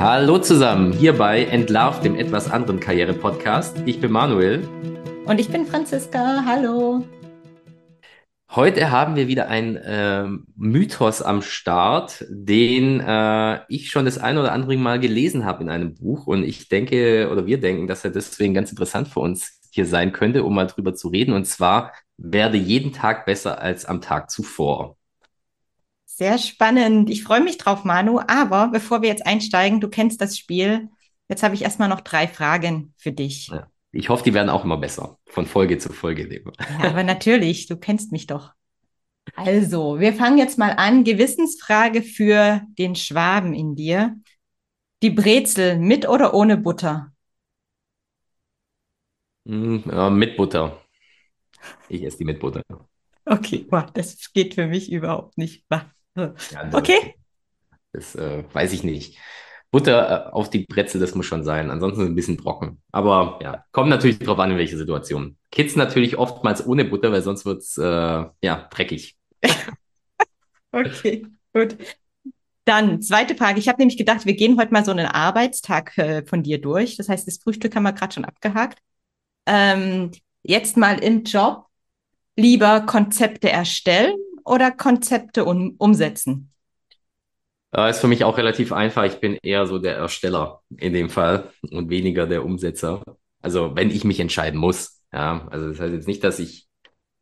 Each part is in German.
Hallo zusammen, hier bei Entlarv, dem etwas anderen Karriere-Podcast. Ich bin Manuel. Und ich bin Franziska. Hallo. Heute haben wir wieder einen äh, Mythos am Start, den äh, ich schon das ein oder andere Mal gelesen habe in einem Buch. Und ich denke, oder wir denken, dass er deswegen ganz interessant für uns hier sein könnte, um mal drüber zu reden. Und zwar, werde jeden Tag besser als am Tag zuvor. Sehr spannend. Ich freue mich drauf, Manu. Aber bevor wir jetzt einsteigen, du kennst das Spiel. Jetzt habe ich erstmal noch drei Fragen für dich. Ja. Ich hoffe, die werden auch immer besser, von Folge zu Folge. Ja, aber natürlich, du kennst mich doch. Also, wir fangen jetzt mal an. Gewissensfrage für den Schwaben in dir. Die Brezel mit oder ohne Butter? Mm, mit Butter. Ich esse die mit Butter. Okay, wow, das geht für mich überhaupt nicht. Ja, okay. Das äh, weiß ich nicht. Butter äh, auf die Brezel, das muss schon sein. Ansonsten ein bisschen trocken. Aber ja, kommt natürlich drauf an, in welche Situation. Kids natürlich oftmals ohne Butter, weil sonst wird's äh, ja dreckig. okay, gut. Dann zweite Frage. Ich habe nämlich gedacht, wir gehen heute mal so einen Arbeitstag äh, von dir durch. Das heißt, das Frühstück haben wir gerade schon abgehakt. Ähm, jetzt mal im Job. Lieber Konzepte erstellen oder Konzepte um, umsetzen? Ist für mich auch relativ einfach. Ich bin eher so der Ersteller in dem Fall und weniger der Umsetzer. Also wenn ich mich entscheiden muss. Ja, also das heißt jetzt nicht, dass ich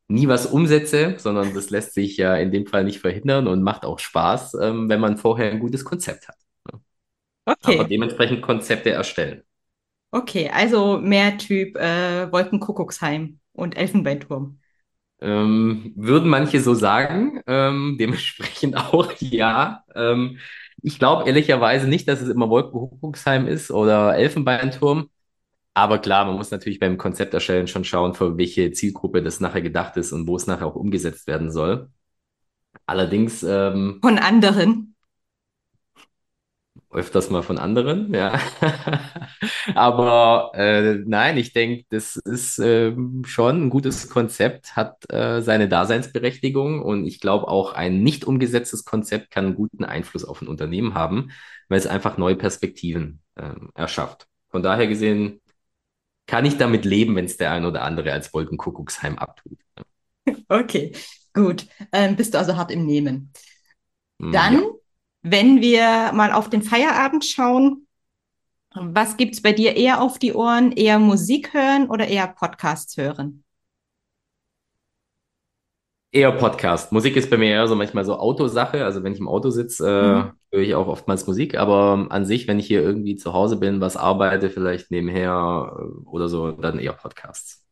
nie was umsetze, sondern das lässt sich ja in dem Fall nicht verhindern und macht auch Spaß, ähm, wenn man vorher ein gutes Konzept hat. Okay. Aber dementsprechend Konzepte erstellen. Okay, also mehr Typ äh, Wolkenkuckucksheim und Elfenbeinturm. Ähm, würden manche so sagen, ähm, dementsprechend auch ja. Ähm, ich glaube ehrlicherweise nicht, dass es immer Wolkenkuckucksheim ist oder Elfenbeinturm. Aber klar, man muss natürlich beim Konzept erstellen schon schauen, für welche Zielgruppe das nachher gedacht ist und wo es nachher auch umgesetzt werden soll. Allerdings. Ähm, Von anderen öfters mal von anderen, ja. Aber äh, nein, ich denke, das ist äh, schon ein gutes Konzept, hat äh, seine Daseinsberechtigung und ich glaube auch ein nicht umgesetztes Konzept kann einen guten Einfluss auf ein Unternehmen haben, weil es einfach neue Perspektiven ähm, erschafft. Von daher gesehen kann ich damit leben, wenn es der ein oder andere als Wolkenkuckucksheim abtut. Okay, gut. Ähm, bist du also hart im Nehmen. Hm, Dann ja wenn wir mal auf den Feierabend schauen, was gibt es bei dir eher auf die Ohren? Eher Musik hören oder eher Podcasts hören? Eher Podcast. Musik ist bei mir eher so manchmal so Autosache. Also wenn ich im Auto sitze, äh, mhm. höre ich auch oftmals Musik. Aber an sich, wenn ich hier irgendwie zu Hause bin, was arbeite, vielleicht nebenher äh, oder so, dann eher Podcasts.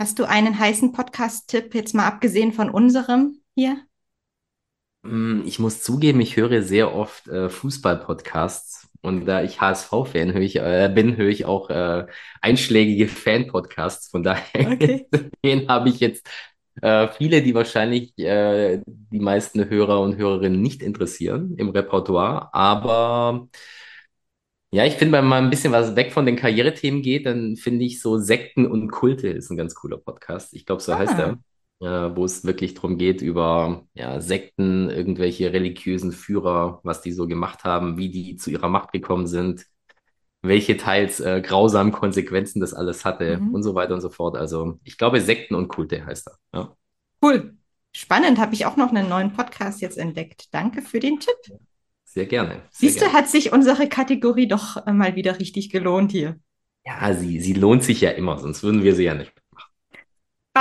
Hast du einen heißen Podcast-Tipp, jetzt mal abgesehen von unserem hier? Mm, ich muss zugeben, ich höre sehr oft äh, Fußball-Podcasts und da ich HSV-Fan äh, bin, höre ich auch äh, einschlägige Fan-Podcasts. Von daher okay. habe ich jetzt äh, viele, die wahrscheinlich äh, die meisten Hörer und Hörerinnen nicht interessieren im Repertoire. Aber ja, ich finde, wenn man ein bisschen was weg von den Karrierethemen geht, dann finde ich so Sekten und Kulte ist ein ganz cooler Podcast. Ich glaube, so ah. heißt er äh, wo es wirklich darum geht, über ja, Sekten, irgendwelche religiösen Führer, was die so gemacht haben, wie die zu ihrer Macht gekommen sind, welche teils äh, grausamen Konsequenzen das alles hatte mhm. und so weiter und so fort. Also ich glaube, Sekten und Kulte heißt er. Ja. Cool. Spannend, habe ich auch noch einen neuen Podcast jetzt entdeckt. Danke für den Tipp. Sehr gerne. Siehst du, hat sich unsere Kategorie doch äh, mal wieder richtig gelohnt hier. Ja, sie, sie lohnt sich ja immer, sonst würden wir sie ja nicht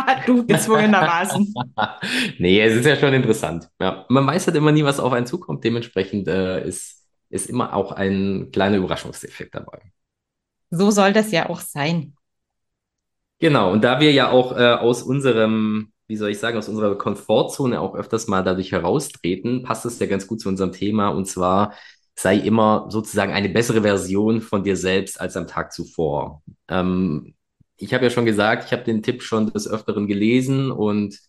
du gezwungenermaßen. nee, es ist ja schon interessant. Ja, man weiß halt immer nie, was auf einen zukommt. Dementsprechend äh, ist, ist immer auch ein kleiner Überraschungseffekt dabei. So soll das ja auch sein. Genau, und da wir ja auch äh, aus unserem, wie soll ich sagen, aus unserer Komfortzone auch öfters mal dadurch heraustreten, passt es ja ganz gut zu unserem Thema. Und zwar sei immer sozusagen eine bessere Version von dir selbst als am Tag zuvor. Ähm, ich habe ja schon gesagt, ich habe den Tipp schon des Öfteren gelesen und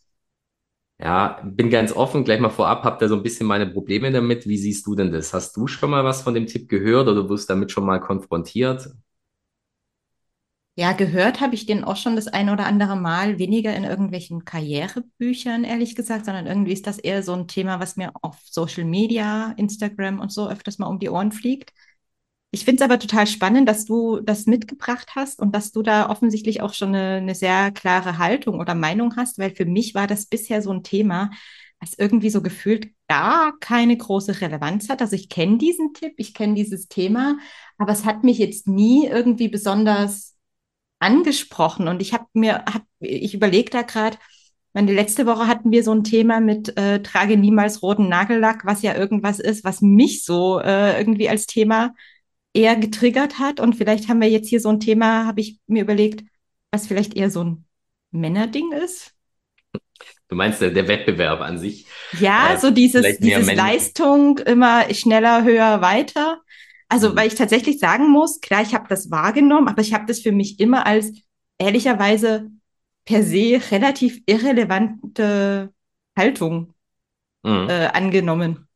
ja, bin ganz offen, gleich mal vorab, habt ihr so ein bisschen meine Probleme damit. Wie siehst du denn das? Hast du schon mal was von dem Tipp gehört oder wirst damit schon mal konfrontiert? Ja, gehört habe ich den auch schon das ein oder andere Mal, weniger in irgendwelchen Karrierebüchern, ehrlich gesagt, sondern irgendwie ist das eher so ein Thema, was mir auf Social Media, Instagram und so öfters mal um die Ohren fliegt. Ich finde es aber total spannend, dass du das mitgebracht hast und dass du da offensichtlich auch schon eine, eine sehr klare Haltung oder Meinung hast, weil für mich war das bisher so ein Thema, was irgendwie so gefühlt gar keine große Relevanz hat. Also ich kenne diesen Tipp, ich kenne dieses Thema, aber es hat mich jetzt nie irgendwie besonders angesprochen. Und ich habe mir, hab, ich überlege da gerade, meine letzte Woche hatten wir so ein Thema mit äh, trage niemals roten Nagellack, was ja irgendwas ist, was mich so äh, irgendwie als Thema eher getriggert hat. Und vielleicht haben wir jetzt hier so ein Thema, habe ich mir überlegt, was vielleicht eher so ein Männerding ist. Du meinst der, der Wettbewerb an sich? Ja, äh, so dieses, dieses Leistung immer schneller, höher, weiter. Also, mhm. weil ich tatsächlich sagen muss, klar, ich habe das wahrgenommen, aber ich habe das für mich immer als ehrlicherweise per se relativ irrelevante Haltung mhm. äh, angenommen.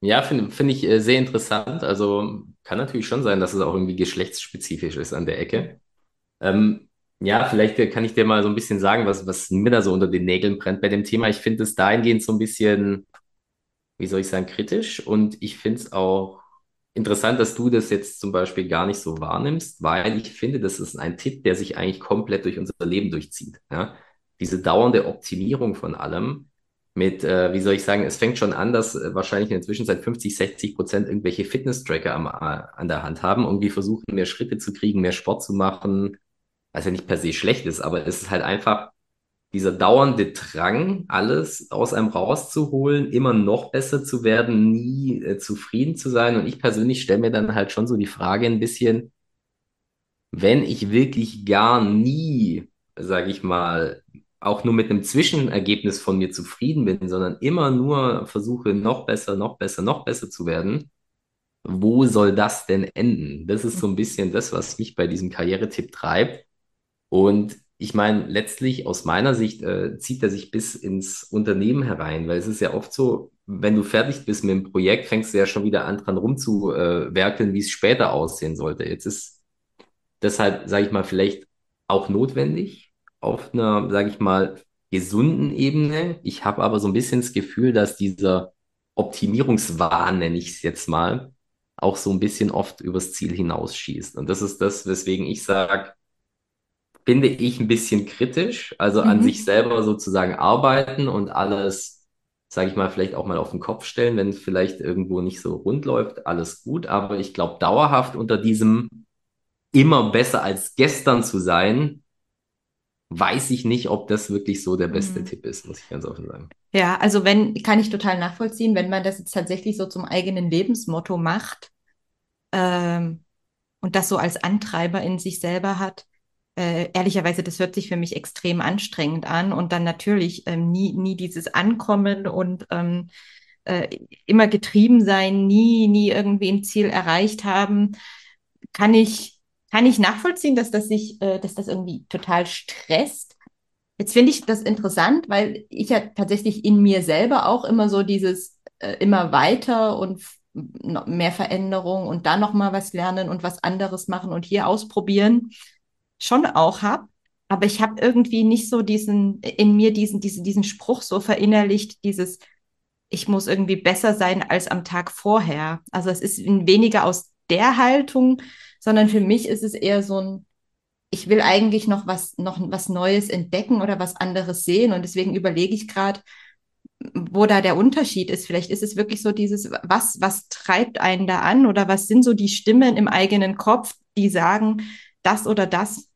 Ja, finde find ich äh, sehr interessant. Also kann natürlich schon sein, dass es auch irgendwie geschlechtsspezifisch ist an der Ecke. Ähm, ja, vielleicht kann ich dir mal so ein bisschen sagen, was, was mir da so unter den Nägeln brennt bei dem Thema. Ich finde es dahingehend so ein bisschen, wie soll ich sagen, kritisch und ich finde es auch interessant, dass du das jetzt zum Beispiel gar nicht so wahrnimmst, weil ich finde, das ist ein Tipp, der sich eigentlich komplett durch unser Leben durchzieht. Ja? Diese dauernde Optimierung von allem mit, äh, wie soll ich sagen, es fängt schon an, dass äh, wahrscheinlich in der Zwischenzeit 50, 60 Prozent irgendwelche Fitness-Tracker am, äh, an der Hand haben, irgendwie versuchen, mehr Schritte zu kriegen, mehr Sport zu machen, was ja nicht per se schlecht ist, aber es ist halt einfach dieser dauernde Drang, alles aus einem rauszuholen, immer noch besser zu werden, nie äh, zufrieden zu sein. Und ich persönlich stelle mir dann halt schon so die Frage ein bisschen, wenn ich wirklich gar nie, sage ich mal, auch nur mit einem Zwischenergebnis von mir zufrieden bin, sondern immer nur versuche, noch besser, noch besser, noch besser zu werden, wo soll das denn enden? Das ist so ein bisschen das, was mich bei diesem Karrieretipp treibt. Und ich meine, letztlich aus meiner Sicht äh, zieht er sich bis ins Unternehmen herein, weil es ist ja oft so, wenn du fertig bist mit dem Projekt, fängst du ja schon wieder an dran rumzuwerkeln, wie es später aussehen sollte. Jetzt ist deshalb, sage ich mal, vielleicht auch notwendig, auf einer, sage ich mal, gesunden Ebene. Ich habe aber so ein bisschen das Gefühl, dass dieser Optimierungswahn, nenne ich es jetzt mal, auch so ein bisschen oft übers Ziel hinausschießt. Und das ist das, weswegen ich sage, finde ich ein bisschen kritisch, also mhm. an sich selber sozusagen arbeiten und alles, sage ich mal, vielleicht auch mal auf den Kopf stellen, wenn es vielleicht irgendwo nicht so rund läuft, alles gut. Aber ich glaube, dauerhaft unter diesem immer besser als gestern zu sein, weiß ich nicht, ob das wirklich so der beste mhm. Tipp ist, muss ich ganz offen sagen. Ja, also wenn, kann ich total nachvollziehen, wenn man das jetzt tatsächlich so zum eigenen Lebensmotto macht ähm, und das so als Antreiber in sich selber hat. Äh, ehrlicherweise, das hört sich für mich extrem anstrengend an und dann natürlich ähm, nie, nie dieses Ankommen und ähm, äh, immer getrieben sein, nie, nie irgendwie ein Ziel erreicht haben, kann ich kann ich nachvollziehen, dass das sich, äh, dass das irgendwie total stresst. Jetzt finde ich das interessant, weil ich ja tatsächlich in mir selber auch immer so dieses äh, immer weiter und mehr Veränderung und dann noch mal was lernen und was anderes machen und hier ausprobieren schon auch habe. Aber ich habe irgendwie nicht so diesen in mir diesen diesen diesen Spruch so verinnerlicht, dieses ich muss irgendwie besser sein als am Tag vorher. Also es ist weniger aus der Haltung, sondern für mich ist es eher so ein, ich will eigentlich noch was, noch was Neues entdecken oder was anderes sehen. Und deswegen überlege ich gerade, wo da der Unterschied ist. Vielleicht ist es wirklich so dieses, was, was treibt einen da an oder was sind so die Stimmen im eigenen Kopf, die sagen, das oder das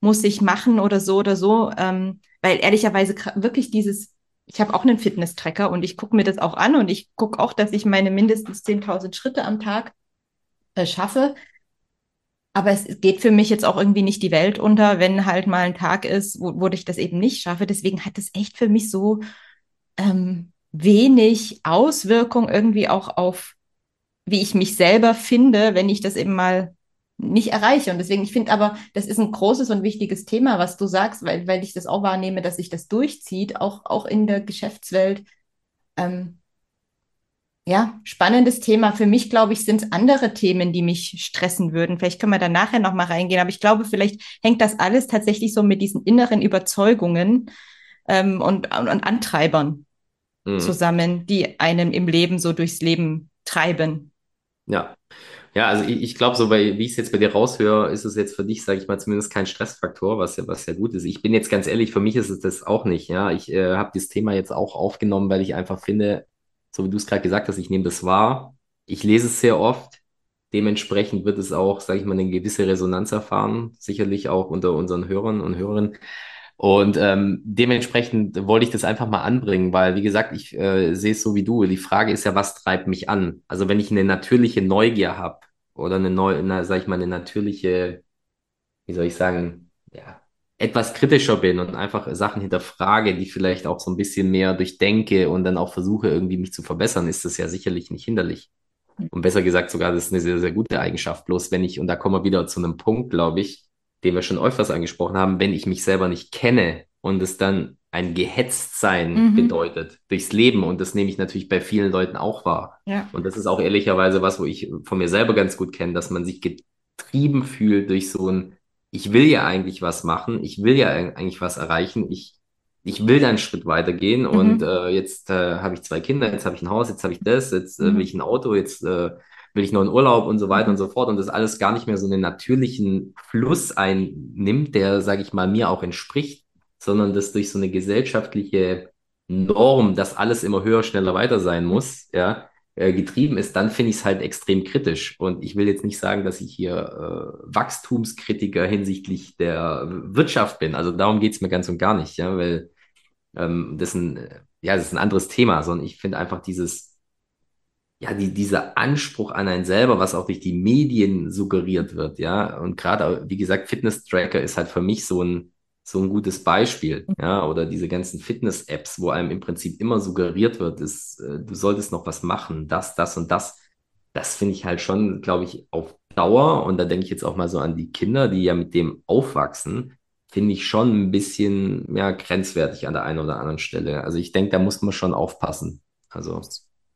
muss ich machen oder so oder so. Ähm, weil ehrlicherweise wirklich dieses, ich habe auch einen Fitness-Tracker und ich gucke mir das auch an und ich gucke auch, dass ich meine mindestens 10.000 Schritte am Tag äh, schaffe. Aber es geht für mich jetzt auch irgendwie nicht die Welt unter, wenn halt mal ein Tag ist, wo, wo ich das eben nicht schaffe. Deswegen hat es echt für mich so ähm, wenig Auswirkung irgendwie auch auf, wie ich mich selber finde, wenn ich das eben mal nicht erreiche. Und deswegen, ich finde aber, das ist ein großes und wichtiges Thema, was du sagst, weil, weil ich das auch wahrnehme, dass sich das durchzieht, auch, auch in der Geschäftswelt. Ähm, ja, spannendes Thema. Für mich, glaube ich, sind es andere Themen, die mich stressen würden. Vielleicht können wir da nachher nochmal reingehen. Aber ich glaube, vielleicht hängt das alles tatsächlich so mit diesen inneren Überzeugungen ähm, und, und, und Antreibern mhm. zusammen, die einem im Leben so durchs Leben treiben. Ja, Ja, also ich, ich glaube, so bei, wie ich es jetzt bei dir raushöre, ist es jetzt für dich, sage ich mal, zumindest kein Stressfaktor, was ja, was ja gut ist. Ich bin jetzt ganz ehrlich, für mich ist es das auch nicht. Ja, ich äh, habe das Thema jetzt auch aufgenommen, weil ich einfach finde, so wie du es gerade gesagt hast, ich nehme das wahr. Ich lese es sehr oft. Dementsprechend wird es auch, sage ich mal, eine gewisse Resonanz erfahren, sicherlich auch unter unseren Hörern und Hörerinnen. Und ähm, dementsprechend wollte ich das einfach mal anbringen, weil, wie gesagt, ich äh, sehe es so wie du. Die Frage ist ja, was treibt mich an? Also wenn ich eine natürliche Neugier habe oder eine neue, na, sag ich mal, eine natürliche, wie soll ich sagen, ja, etwas kritischer bin und einfach Sachen hinterfrage, die vielleicht auch so ein bisschen mehr durchdenke und dann auch versuche, irgendwie mich zu verbessern, ist das ja sicherlich nicht hinderlich. Und besser gesagt, sogar, das ist eine sehr, sehr gute Eigenschaft. Bloß wenn ich, und da kommen wir wieder zu einem Punkt, glaube ich, den wir schon öfters angesprochen haben, wenn ich mich selber nicht kenne und es dann ein Gehetztsein mhm. bedeutet durchs Leben. Und das nehme ich natürlich bei vielen Leuten auch wahr. Ja. Und das ist auch ehrlicherweise was, wo ich von mir selber ganz gut kenne, dass man sich getrieben fühlt durch so ein, ich will ja eigentlich was machen, ich will ja eigentlich was erreichen, ich, ich will da einen Schritt weitergehen. Mhm. und äh, jetzt äh, habe ich zwei Kinder, jetzt habe ich ein Haus, jetzt habe ich das, jetzt äh, will mhm. ich ein Auto, jetzt äh, will ich noch in Urlaub und so weiter und so fort. Und das alles gar nicht mehr so einen natürlichen Fluss einnimmt, der, sage ich mal, mir auch entspricht, sondern das durch so eine gesellschaftliche Norm, dass alles immer höher, schneller, weiter sein muss, ja, äh, getrieben ist, dann finde ich es halt extrem kritisch. Und ich will jetzt nicht sagen, dass ich hier äh, Wachstumskritiker hinsichtlich der Wirtschaft bin. Also darum geht es mir ganz und gar nicht, ja, weil ähm, das ein, ja, das ist ein anderes Thema, sondern ich finde einfach dieses ja, die, dieser Anspruch an einen selber, was auch durch die Medien suggeriert wird, ja. Und gerade, wie gesagt, Fitness-Tracker ist halt für mich so ein, so ein gutes Beispiel, ja. Oder diese ganzen Fitness-Apps, wo einem im Prinzip immer suggeriert wird, ist, äh, du solltest noch was machen, das, das und das. Das finde ich halt schon, glaube ich, auf Dauer, und da denke ich jetzt auch mal so an die Kinder, die ja mit dem aufwachsen, finde ich schon ein bisschen, ja, grenzwertig an der einen oder anderen Stelle. Also ich denke, da muss man schon aufpassen. Also.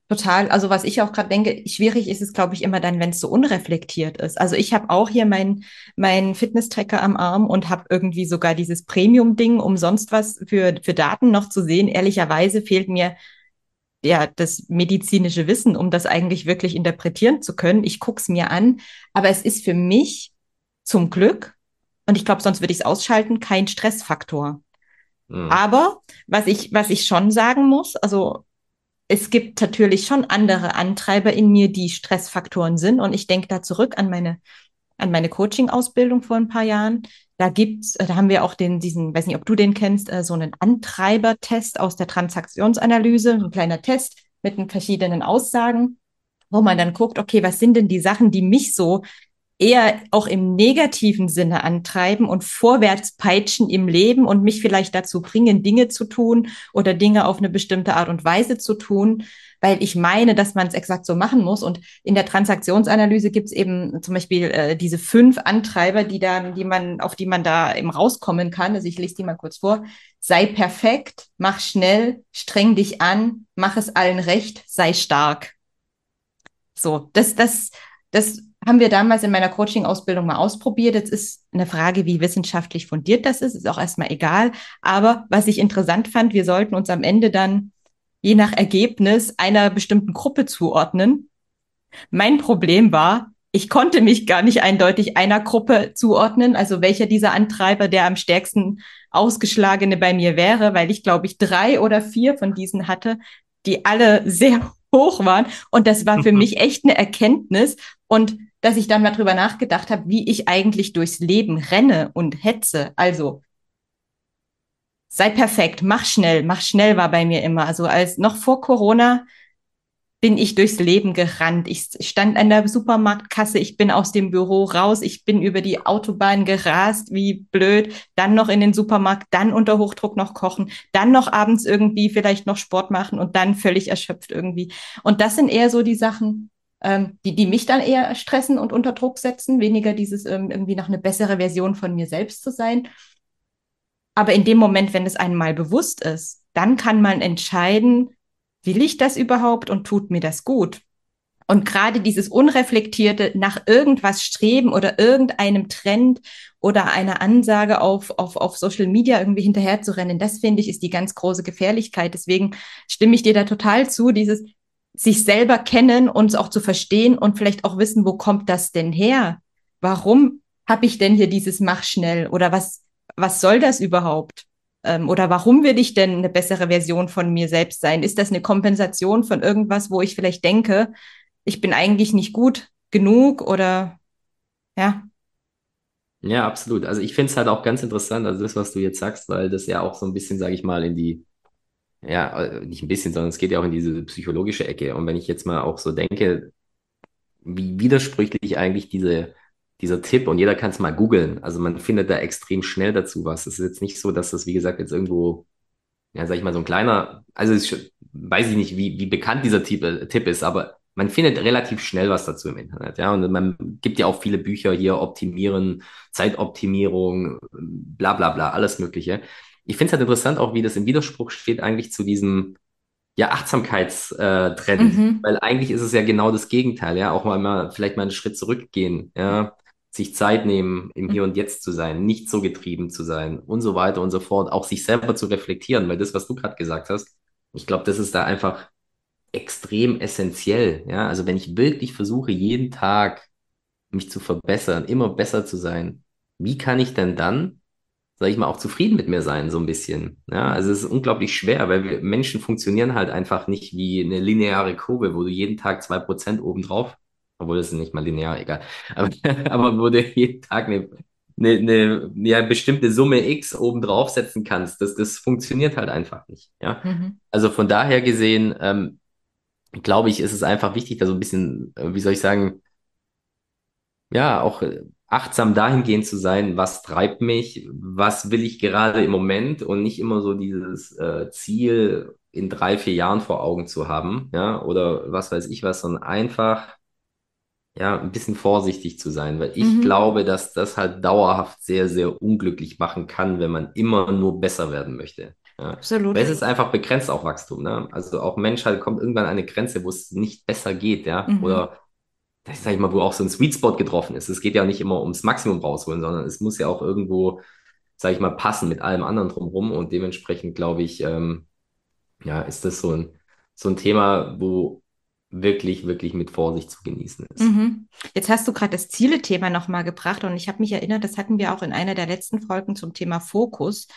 Total. Also was ich auch gerade denke, schwierig ist es, glaube ich, immer dann, wenn es so unreflektiert ist. Also ich habe auch hier meinen mein Fitness-Tracker am Arm und habe irgendwie sogar dieses Premium-Ding, um sonst was für, für Daten noch zu sehen. Ehrlicherweise fehlt mir ja das medizinische Wissen, um das eigentlich wirklich interpretieren zu können. Ich gucke es mir an, aber es ist für mich zum Glück, und ich glaube, sonst würde ich es ausschalten, kein Stressfaktor. Mhm. Aber was ich, was ich schon sagen muss, also es gibt natürlich schon andere Antreiber in mir, die Stressfaktoren sind. Und ich denke da zurück an meine, an meine Coaching-Ausbildung vor ein paar Jahren. Da gibt's, da haben wir auch den, diesen, weiß nicht, ob du den kennst, äh, so einen Antreibertest aus der Transaktionsanalyse, ein kleiner Test mit verschiedenen Aussagen, wo man dann guckt, okay, was sind denn die Sachen, die mich so eher auch im negativen Sinne antreiben und vorwärts peitschen im Leben und mich vielleicht dazu bringen, Dinge zu tun oder Dinge auf eine bestimmte Art und Weise zu tun, weil ich meine, dass man es exakt so machen muss. Und in der Transaktionsanalyse gibt es eben zum Beispiel äh, diese fünf Antreiber, die dann, die man, auf die man da eben rauskommen kann. Also ich lese die mal kurz vor. Sei perfekt, mach schnell, streng dich an, mach es allen recht, sei stark. So, das, das, das haben wir damals in meiner Coaching-Ausbildung mal ausprobiert. Jetzt ist eine Frage, wie wissenschaftlich fundiert das ist, ist auch erstmal egal. Aber was ich interessant fand, wir sollten uns am Ende dann je nach Ergebnis einer bestimmten Gruppe zuordnen. Mein Problem war, ich konnte mich gar nicht eindeutig einer Gruppe zuordnen, also welcher dieser Antreiber der am stärksten ausgeschlagene bei mir wäre, weil ich glaube ich drei oder vier von diesen hatte, die alle sehr hoch waren. Und das war für mich echt eine Erkenntnis. Und dass ich dann mal drüber nachgedacht habe, wie ich eigentlich durchs Leben renne und hetze. Also sei perfekt, mach schnell, mach schnell war bei mir immer. Also als noch vor Corona bin ich durchs Leben gerannt. Ich stand an der Supermarktkasse, ich bin aus dem Büro raus, ich bin über die Autobahn gerast, wie blöd, dann noch in den Supermarkt, dann unter Hochdruck noch kochen, dann noch abends irgendwie vielleicht noch Sport machen und dann völlig erschöpft irgendwie. Und das sind eher so die Sachen, ähm, die, die mich dann eher stressen und unter Druck setzen, weniger dieses ähm, irgendwie nach eine bessere Version von mir selbst zu sein. Aber in dem Moment, wenn es einem mal bewusst ist, dann kann man entscheiden, will ich das überhaupt und tut mir das gut? Und gerade dieses unreflektierte nach irgendwas streben oder irgendeinem Trend oder einer Ansage auf, auf, auf Social Media irgendwie hinterher zu rennen, das finde ich ist die ganz große Gefährlichkeit. Deswegen stimme ich dir da total zu. Dieses, sich selber kennen, uns auch zu verstehen und vielleicht auch wissen, wo kommt das denn her? Warum habe ich denn hier dieses Mach schnell? Oder was, was soll das überhaupt? Ähm, oder warum will ich denn eine bessere Version von mir selbst sein? Ist das eine Kompensation von irgendwas, wo ich vielleicht denke, ich bin eigentlich nicht gut genug oder ja? Ja, absolut. Also ich finde es halt auch ganz interessant, also das, was du jetzt sagst, weil das ja auch so ein bisschen, sage ich mal, in die ja, äh, nicht ein bisschen, sondern es geht ja auch in diese psychologische Ecke. Und wenn ich jetzt mal auch so denke, wie widersprüchlich eigentlich diese, dieser Tipp, und jeder kann es mal googeln, also man findet da extrem schnell dazu was. Es ist jetzt nicht so, dass das, wie gesagt, jetzt irgendwo, ja, sag ich mal, so ein kleiner, also ich weiß ich nicht, wie, wie bekannt dieser Tipp, äh, Tipp ist, aber man findet relativ schnell was dazu im Internet, ja, und man gibt ja auch viele Bücher hier, Optimieren, Zeitoptimierung, bla bla bla, alles Mögliche ich finde es halt interessant auch, wie das im Widerspruch steht eigentlich zu diesem ja, Achtsamkeitstrend, mhm. weil eigentlich ist es ja genau das Gegenteil, ja, auch mal, mal vielleicht mal einen Schritt zurückgehen, ja, sich Zeit nehmen, im Hier und Jetzt zu sein, nicht so getrieben zu sein und so weiter und so fort, auch sich selber zu reflektieren, weil das, was du gerade gesagt hast, ich glaube, das ist da einfach extrem essentiell, ja, also wenn ich wirklich versuche, jeden Tag mich zu verbessern, immer besser zu sein, wie kann ich denn dann sage ich mal, auch zufrieden mit mir sein, so ein bisschen. Ja, also es ist unglaublich schwer, weil wir Menschen funktionieren halt einfach nicht wie eine lineare Kurve, wo du jeden Tag zwei Prozent obendrauf, obwohl das ist nicht mal linear, egal, aber, aber wo du jeden Tag eine, eine, eine ja, bestimmte Summe X obendrauf setzen kannst. Das, das funktioniert halt einfach nicht. Ja, mhm. also von daher gesehen, ähm, glaube ich, ist es einfach wichtig, da so ein bisschen, äh, wie soll ich sagen, ja, auch äh, achtsam dahingehend zu sein, was treibt mich, was will ich gerade im Moment und nicht immer so dieses äh, Ziel in drei, vier Jahren vor Augen zu haben, ja, oder was weiß ich was, sondern einfach ja, ein bisschen vorsichtig zu sein, weil ich mhm. glaube, dass das halt dauerhaft sehr, sehr unglücklich machen kann, wenn man immer nur besser werden möchte. Ja. Absolut. Weil es ist einfach begrenzt auch Wachstum, ne? Also auch Menschheit kommt irgendwann an eine Grenze, wo es nicht besser geht, ja, mhm. oder das sage ich mal, wo auch so ein Sweet Spot getroffen ist. Es geht ja nicht immer ums Maximum rausholen, sondern es muss ja auch irgendwo, sage ich mal, passen mit allem anderen drumherum. Und dementsprechend glaube ich, ähm, ja, ist das so ein, so ein Thema, wo wirklich, wirklich mit Vorsicht zu genießen ist. Mhm. Jetzt hast du gerade das Ziele-Thema nochmal gebracht und ich habe mich erinnert, das hatten wir auch in einer der letzten Folgen zum Thema Fokus.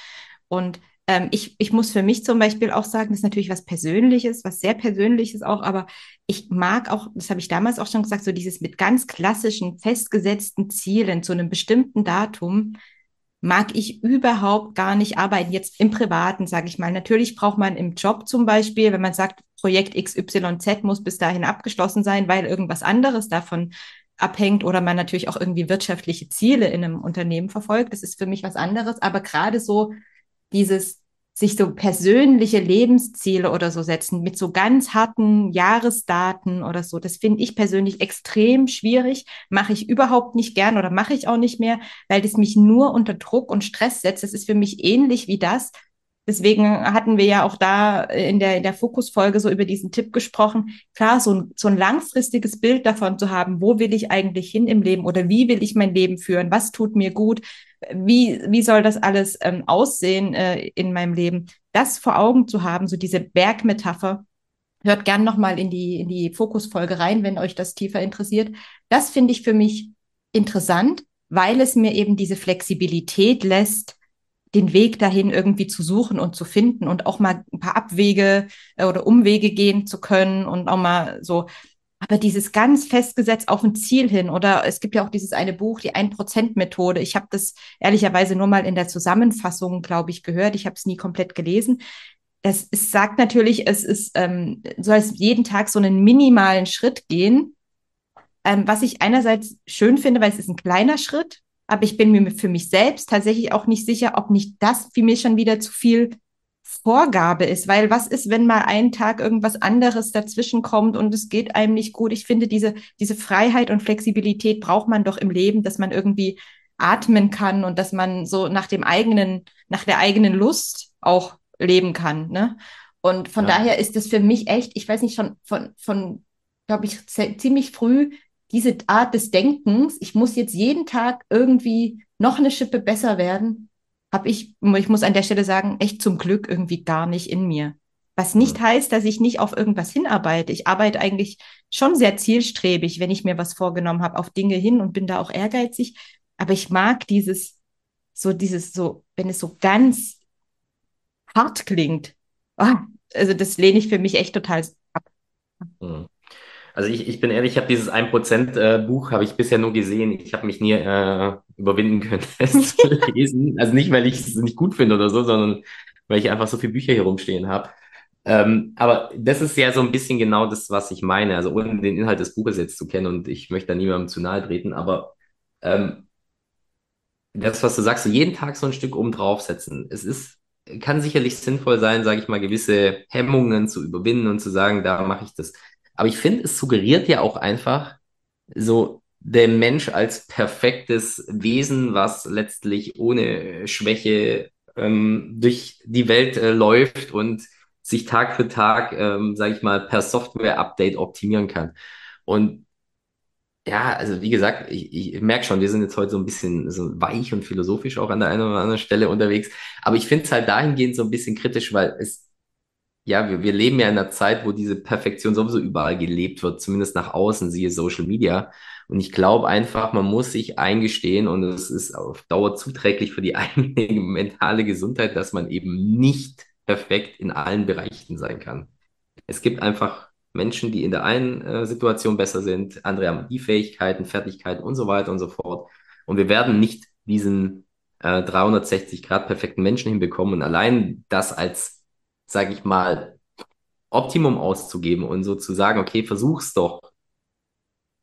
Und ähm, ich, ich muss für mich zum Beispiel auch sagen, das ist natürlich was Persönliches, was sehr Persönliches auch, aber ich mag auch, das habe ich damals auch schon gesagt, so dieses mit ganz klassischen, festgesetzten Zielen zu einem bestimmten Datum, mag ich überhaupt gar nicht arbeiten. Jetzt im Privaten, sage ich mal. Natürlich braucht man im Job zum Beispiel, wenn man sagt, Projekt XYZ muss bis dahin abgeschlossen sein, weil irgendwas anderes davon abhängt oder man natürlich auch irgendwie wirtschaftliche Ziele in einem Unternehmen verfolgt. Das ist für mich was anderes. Aber gerade so dieses sich so persönliche Lebensziele oder so setzen mit so ganz harten Jahresdaten oder so. Das finde ich persönlich extrem schwierig, mache ich überhaupt nicht gern oder mache ich auch nicht mehr, weil das mich nur unter Druck und Stress setzt. Das ist für mich ähnlich wie das, Deswegen hatten wir ja auch da in der, in der Fokusfolge so über diesen Tipp gesprochen. Klar, so ein, so ein langfristiges Bild davon zu haben, wo will ich eigentlich hin im Leben oder wie will ich mein Leben führen, was tut mir gut, wie, wie soll das alles ähm, aussehen äh, in meinem Leben, das vor Augen zu haben, so diese Bergmetapher. Hört gern nochmal in die, in die Fokusfolge rein, wenn euch das tiefer interessiert. Das finde ich für mich interessant, weil es mir eben diese Flexibilität lässt, den Weg dahin irgendwie zu suchen und zu finden und auch mal ein paar Abwege äh, oder Umwege gehen zu können und auch mal so. Aber dieses ganz festgesetzt auf ein Ziel hin oder es gibt ja auch dieses eine Buch, die Ein-Prozent-Methode. Ich habe das ehrlicherweise nur mal in der Zusammenfassung, glaube ich, gehört. Ich habe es nie komplett gelesen. Das es sagt natürlich, es ist, ähm, soll es jeden Tag so einen minimalen Schritt gehen, ähm, was ich einerseits schön finde, weil es ist ein kleiner Schritt, aber ich bin mir für mich selbst tatsächlich auch nicht sicher, ob nicht das für mich schon wieder zu viel Vorgabe ist, weil was ist, wenn mal einen Tag irgendwas anderes dazwischen kommt und es geht einem nicht gut? Ich finde, diese, diese Freiheit und Flexibilität braucht man doch im Leben, dass man irgendwie atmen kann und dass man so nach dem eigenen, nach der eigenen Lust auch leben kann. Ne? Und von ja. daher ist das für mich echt, ich weiß nicht, schon von, von glaube ich, ziemlich früh diese Art des Denkens, ich muss jetzt jeden Tag irgendwie noch eine Schippe besser werden, habe ich, ich muss an der Stelle sagen, echt zum Glück irgendwie gar nicht in mir. Was nicht heißt, dass ich nicht auf irgendwas hinarbeite. Ich arbeite eigentlich schon sehr zielstrebig, wenn ich mir was vorgenommen habe, auf Dinge hin und bin da auch ehrgeizig. Aber ich mag dieses, so dieses, so, wenn es so ganz hart klingt. Oh, also das lehne ich für mich echt total ab. Mhm. Also ich, ich bin ehrlich, ich habe dieses 1% äh, Buch, habe ich bisher nur gesehen. Ich habe mich nie äh, überwinden können, es zu lesen. Also nicht, weil ich es nicht gut finde oder so, sondern weil ich einfach so viele Bücher hier rumstehen habe. Ähm, aber das ist ja so ein bisschen genau das, was ich meine. Also ohne den Inhalt des Buches jetzt zu kennen und ich möchte da niemandem zu nahe treten, aber ähm, das, was du sagst, so jeden Tag so ein Stück oben draufsetzen. Es ist, kann sicherlich sinnvoll sein, sage ich mal, gewisse Hemmungen zu überwinden und zu sagen, da mache ich das. Aber ich finde, es suggeriert ja auch einfach so der Mensch als perfektes Wesen, was letztlich ohne Schwäche ähm, durch die Welt äh, läuft und sich Tag für Tag, ähm, sage ich mal, per Software-Update optimieren kann. Und ja, also wie gesagt, ich, ich merke schon, wir sind jetzt heute so ein bisschen so weich und philosophisch auch an der einen oder anderen Stelle unterwegs. Aber ich finde es halt dahingehend so ein bisschen kritisch, weil es, ja, wir, wir leben ja in einer Zeit, wo diese Perfektion sowieso überall gelebt wird, zumindest nach außen, siehe Social Media. Und ich glaube einfach, man muss sich eingestehen und es ist auf Dauer zuträglich für die eigene mentale Gesundheit, dass man eben nicht perfekt in allen Bereichen sein kann. Es gibt einfach Menschen, die in der einen äh, Situation besser sind, andere haben die Fähigkeiten, Fertigkeiten und so weiter und so fort. Und wir werden nicht diesen äh, 360 Grad perfekten Menschen hinbekommen. Und allein das als, sage ich mal, Optimum auszugeben und so zu sagen, okay, versuch's doch.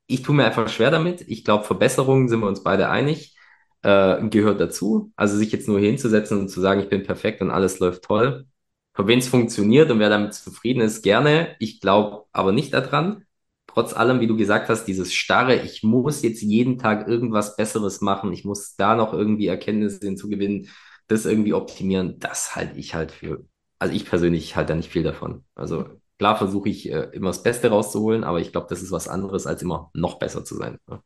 Ich tue mir einfach schwer damit. Ich glaube, Verbesserungen sind wir uns beide einig, äh, gehört dazu. Also sich jetzt nur hinzusetzen und zu sagen, ich bin perfekt und alles läuft toll, für wen es funktioniert und wer damit zufrieden ist, gerne. Ich glaube aber nicht daran. Trotz allem, wie du gesagt hast, dieses starre, ich muss jetzt jeden Tag irgendwas Besseres machen, ich muss da noch irgendwie Erkenntnisse hinzugewinnen, das irgendwie optimieren, das halte ich halt für, also ich persönlich halte da nicht viel davon. Also klar versuche ich äh, immer das Beste rauszuholen, aber ich glaube, das ist was anderes, als immer noch besser zu sein. Ne?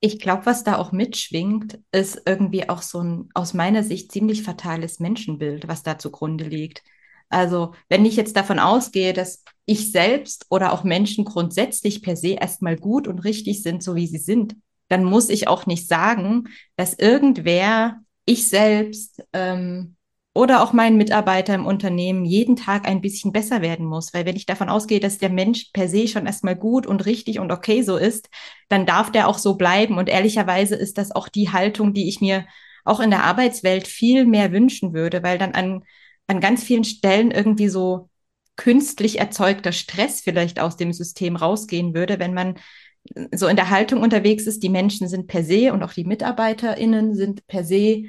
Ich glaube, was da auch mitschwingt, ist irgendwie auch so ein aus meiner Sicht ziemlich fatales Menschenbild, was da zugrunde liegt. Also wenn ich jetzt davon ausgehe, dass ich selbst oder auch Menschen grundsätzlich per se erstmal gut und richtig sind, so wie sie sind, dann muss ich auch nicht sagen, dass irgendwer, ich selbst ähm, oder auch mein Mitarbeiter im Unternehmen jeden Tag ein bisschen besser werden muss. Weil wenn ich davon ausgehe, dass der Mensch per se schon erstmal gut und richtig und okay so ist, dann darf der auch so bleiben. Und ehrlicherweise ist das auch die Haltung, die ich mir auch in der Arbeitswelt viel mehr wünschen würde, weil dann an an ganz vielen Stellen irgendwie so künstlich erzeugter Stress vielleicht aus dem System rausgehen würde, wenn man so in der Haltung unterwegs ist, die Menschen sind per se und auch die MitarbeiterInnen sind per se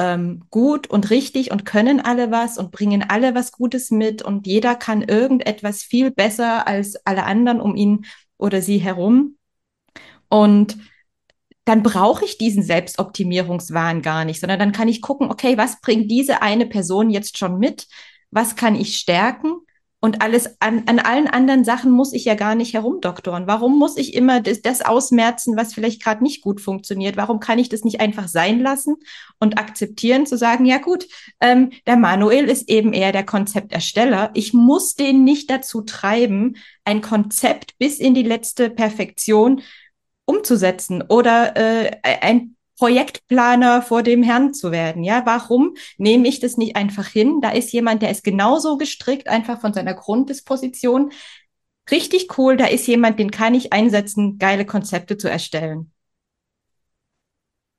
ähm, gut und richtig und können alle was und bringen alle was Gutes mit und jeder kann irgendetwas viel besser als alle anderen um ihn oder sie herum. Und dann brauche ich diesen Selbstoptimierungswahn gar nicht, sondern dann kann ich gucken, okay, was bringt diese eine Person jetzt schon mit? Was kann ich stärken? Und alles an, an allen anderen Sachen muss ich ja gar nicht herumdoktoren. Warum muss ich immer das, das ausmerzen, was vielleicht gerade nicht gut funktioniert? Warum kann ich das nicht einfach sein lassen und akzeptieren, zu sagen, ja gut, ähm, der Manuel ist eben eher der Konzeptersteller. Ich muss den nicht dazu treiben, ein Konzept bis in die letzte Perfektion umzusetzen oder äh, ein Projektplaner vor dem Herrn zu werden. Ja, warum nehme ich das nicht einfach hin? Da ist jemand, der ist genauso gestrickt, einfach von seiner Grunddisposition. Richtig cool, da ist jemand, den kann ich einsetzen, geile Konzepte zu erstellen.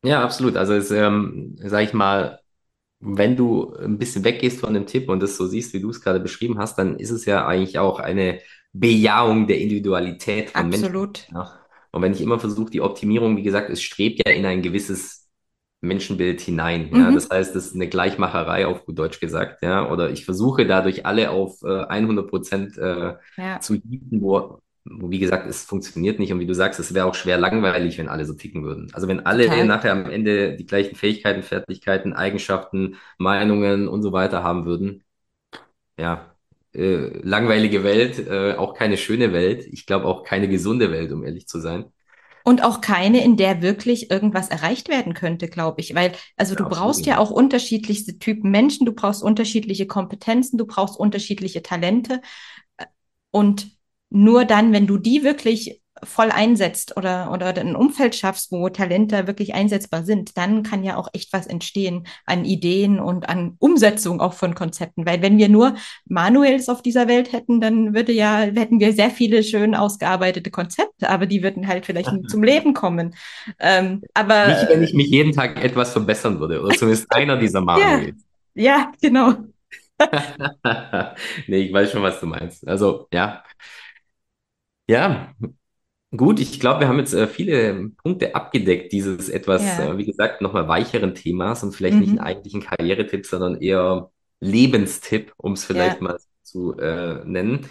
Ja, absolut. Also, es, ähm, sag ich mal, wenn du ein bisschen weggehst von dem Tipp und das so siehst, wie du es gerade beschrieben hast, dann ist es ja eigentlich auch eine Bejahung der Individualität von Absolut. Menschen. Ja. Und wenn ich immer versuche, die Optimierung, wie gesagt, es strebt ja in ein gewisses Menschenbild hinein. Ja? Mhm. Das heißt, es ist eine Gleichmacherei auf gut Deutsch gesagt. Ja? Oder ich versuche dadurch alle auf äh, 100 Prozent äh, ja. zu hieben, wo, wo, wie gesagt, es funktioniert nicht. Und wie du sagst, es wäre auch schwer langweilig, wenn alle so ticken würden. Also wenn alle Total. nachher am Ende die gleichen Fähigkeiten, Fertigkeiten, Eigenschaften, Meinungen und so weiter haben würden, ja, äh, langweilige Welt, äh, auch keine schöne Welt. Ich glaube auch keine gesunde Welt, um ehrlich zu sein. Und auch keine, in der wirklich irgendwas erreicht werden könnte, glaube ich. Weil, also du Ja, brauchst absolut. ja auch unterschiedlichste Typen Menschen, du brauchst unterschiedliche Kompetenzen, du brauchst unterschiedliche Talente. Und nur dann, wenn du die wirklich voll einsetzt oder, oder ein Umfeld schaffst, wo Talente wirklich einsetzbar sind, dann kann ja auch echt was entstehen an Ideen und an Umsetzung auch von Konzepten. Weil wenn wir nur Manuels auf dieser Welt hätten, dann würde ja, hätten wir sehr viele schön ausgearbeitete Konzepte, aber die würden halt vielleicht nie zum Leben kommen. Ähm, aber Nicht, wenn ich mich jeden Tag etwas verbessern würde, oder zumindest einer dieser Manuels. ja, genau. Nee, ich weiß schon, was du meinst. Also, ja. Ja, gut, ich glaube, wir haben jetzt äh, viele Punkte abgedeckt, dieses etwas, Ja. äh, wie gesagt, nochmal weicheren Themas und vielleicht nicht einen Mhm. eigentlichen Karrieretipp, sondern eher Lebenstipp, um es vielleicht Ja. mal zu äh, nennen.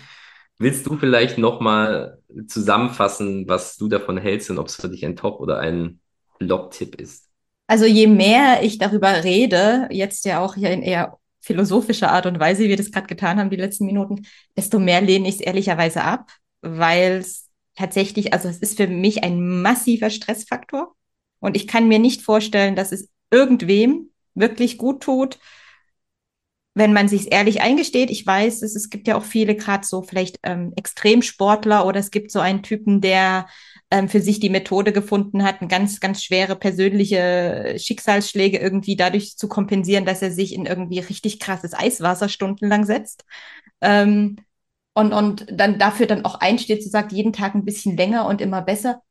Willst du vielleicht nochmal zusammenfassen, was du davon hältst und ob es für dich ein Top- oder ein Flop-Tipp ist? Also je mehr ich darüber rede, jetzt ja auch hier in eher philosophischer Art und Weise, wie wir das gerade getan haben, die letzten Minuten, desto mehr lehne ich es ehrlicherweise ab, weil es tatsächlich, also es ist für mich ein massiver Stressfaktor und ich kann mir nicht vorstellen, dass es irgendwem wirklich gut tut, wenn man sich ehrlich eingesteht, ich weiß, es, es gibt ja auch viele, gerade so vielleicht ähm, Extremsportler oder es gibt so einen Typen, der ähm, für sich die Methode gefunden hat, ganz, ganz schwere persönliche Schicksalsschläge irgendwie dadurch zu kompensieren, dass er sich in irgendwie richtig krasses Eiswasser stundenlang setzt. Ähm, und, und dann dafür dann auch einsteht, so sagt, jeden Tag ein bisschen länger und immer besser.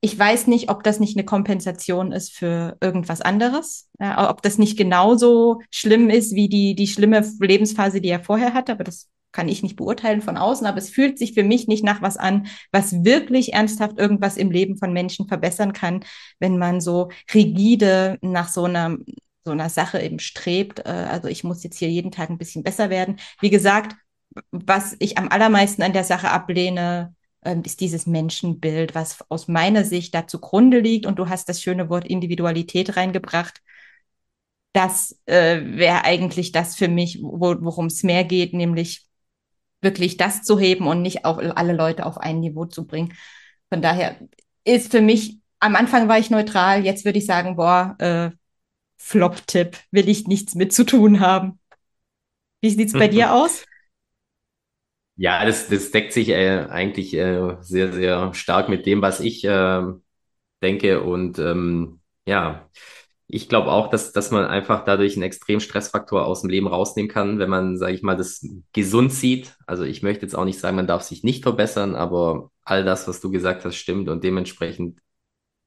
Ich weiß nicht, ob das nicht eine Kompensation ist für irgendwas anderes, ja, ob das nicht genauso schlimm ist wie die, die schlimme Lebensphase, die er vorher hatte, aber das kann ich nicht beurteilen von außen, aber es fühlt sich für mich nicht nach was an, was wirklich ernsthaft irgendwas im Leben von Menschen verbessern kann, wenn man so rigide nach so einer, so einer Sache eben strebt. Äh, Also ich muss jetzt hier jeden Tag ein bisschen besser werden. Wie gesagt, was ich am allermeisten an der Sache ablehne, ähm, ist dieses Menschenbild, was aus meiner Sicht da zugrunde liegt. Und du hast das schöne Wort Individualität reingebracht. Das äh, wäre eigentlich das für mich, wo, worum es mehr geht, nämlich wirklich das zu heben und nicht auch alle Leute auf ein Niveau zu bringen. Von daher ist für mich, am Anfang war ich neutral, jetzt würde ich sagen, boah, äh, Flop-Tipp, will ich nichts mit zu tun haben. Wie sieht's bei dir aus? Ja, das, das deckt sich äh, eigentlich äh, sehr, sehr stark mit dem, was ich äh, denke. Und ähm, ja, ich glaube auch, dass, dass man einfach dadurch einen extremen Stressfaktor aus dem Leben rausnehmen kann, wenn man, sage ich mal, das gesund sieht. Also ich möchte jetzt auch nicht sagen, man darf sich nicht verbessern, aber all das, was du gesagt hast, stimmt. Und dementsprechend,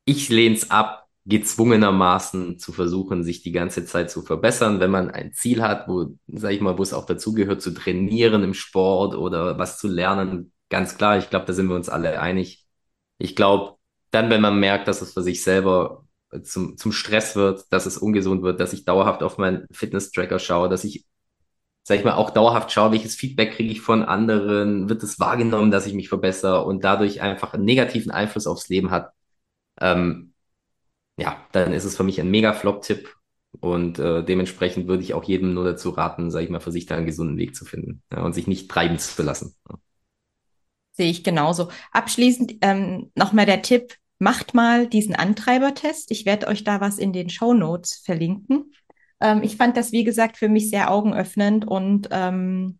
ich lehne es ab, gezwungenermaßen zu versuchen, sich die ganze Zeit zu verbessern, wenn man ein Ziel hat, wo, sag ich mal, wo es auch dazugehört, zu trainieren im Sport oder was zu lernen. Ganz klar, ich glaube, da sind wir uns alle einig. Ich glaube, dann, wenn man merkt, dass es für sich selber zum, zum Stress wird, dass es ungesund wird, dass ich dauerhaft auf meinen Fitness-Tracker schaue, dass ich, sag ich mal, auch dauerhaft schaue, welches Feedback kriege ich von anderen, wird es wahrgenommen, dass ich mich verbessere und dadurch einfach einen negativen Einfluss aufs Leben hat. Ähm, ja, dann ist es für mich ein mega Flop-Tipp und äh, dementsprechend würde ich auch jedem nur dazu raten, sage ich mal, für sich da einen gesunden Weg zu finden ja, und sich nicht treiben zu lassen. Sehe ich genauso. Abschließend ähm, nochmal der Tipp, macht mal diesen Antreibertest. Ich werde euch da was in den Show Notes verlinken. Ähm, ich fand das, wie gesagt, für mich sehr augenöffnend und ähm,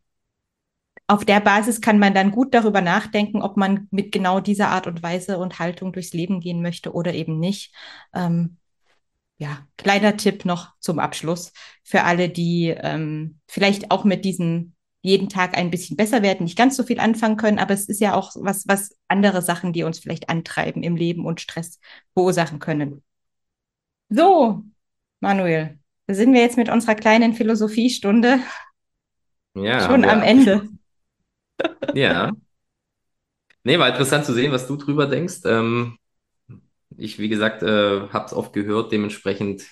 auf der Basis kann man dann gut darüber nachdenken, ob man mit genau dieser Art und Weise und Haltung durchs Leben gehen möchte oder eben nicht. Ähm, ja, kleiner Tipp noch zum Abschluss für alle, die ähm, vielleicht auch mit diesem jeden Tag ein bisschen besser werden, nicht ganz so viel anfangen können, aber es ist ja auch was, was andere Sachen, die uns vielleicht antreiben im Leben und Stress verursachen können. So, Manuel, da sind wir jetzt mit unserer kleinen Philosophiestunde Ja, schon am Ende. Ja. Nee, war interessant zu sehen, was du drüber denkst. Ähm, ich, wie gesagt, äh, habe es oft gehört. Dementsprechend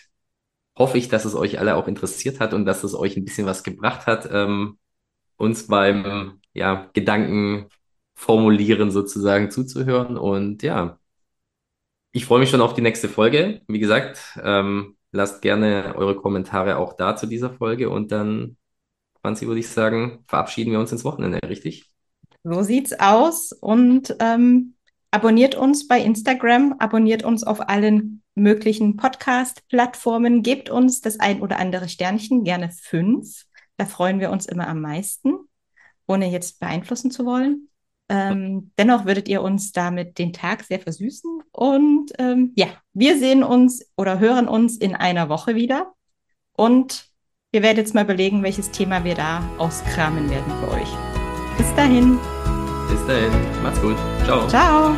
hoffe ich, dass es euch alle auch interessiert hat und dass es euch ein bisschen was gebracht hat, ähm, uns beim ja, Gedanken formulieren sozusagen zuzuhören. Und ja, ich freue mich schon auf die nächste Folge. Wie gesagt, ähm, lasst gerne eure Kommentare auch da zu dieser Folge und dann, Franzi, würde ich sagen, verabschieden wir uns ins Wochenende, richtig? So sieht's aus und ähm, abonniert uns bei Instagram, abonniert uns auf allen möglichen Podcast-Plattformen, gebt uns das ein oder andere Sternchen, gerne fünf. Da freuen wir uns immer am meisten, ohne jetzt beeinflussen zu wollen. Ähm, dennoch würdet ihr uns damit den Tag sehr versüßen. Und ähm, ja, wir sehen uns oder hören uns in einer Woche wieder. Und wir werden jetzt mal überlegen, welches Thema wir da auskramen werden für euch. Bis dahin. Bis dahin. Macht's gut. Ciao. Ciao.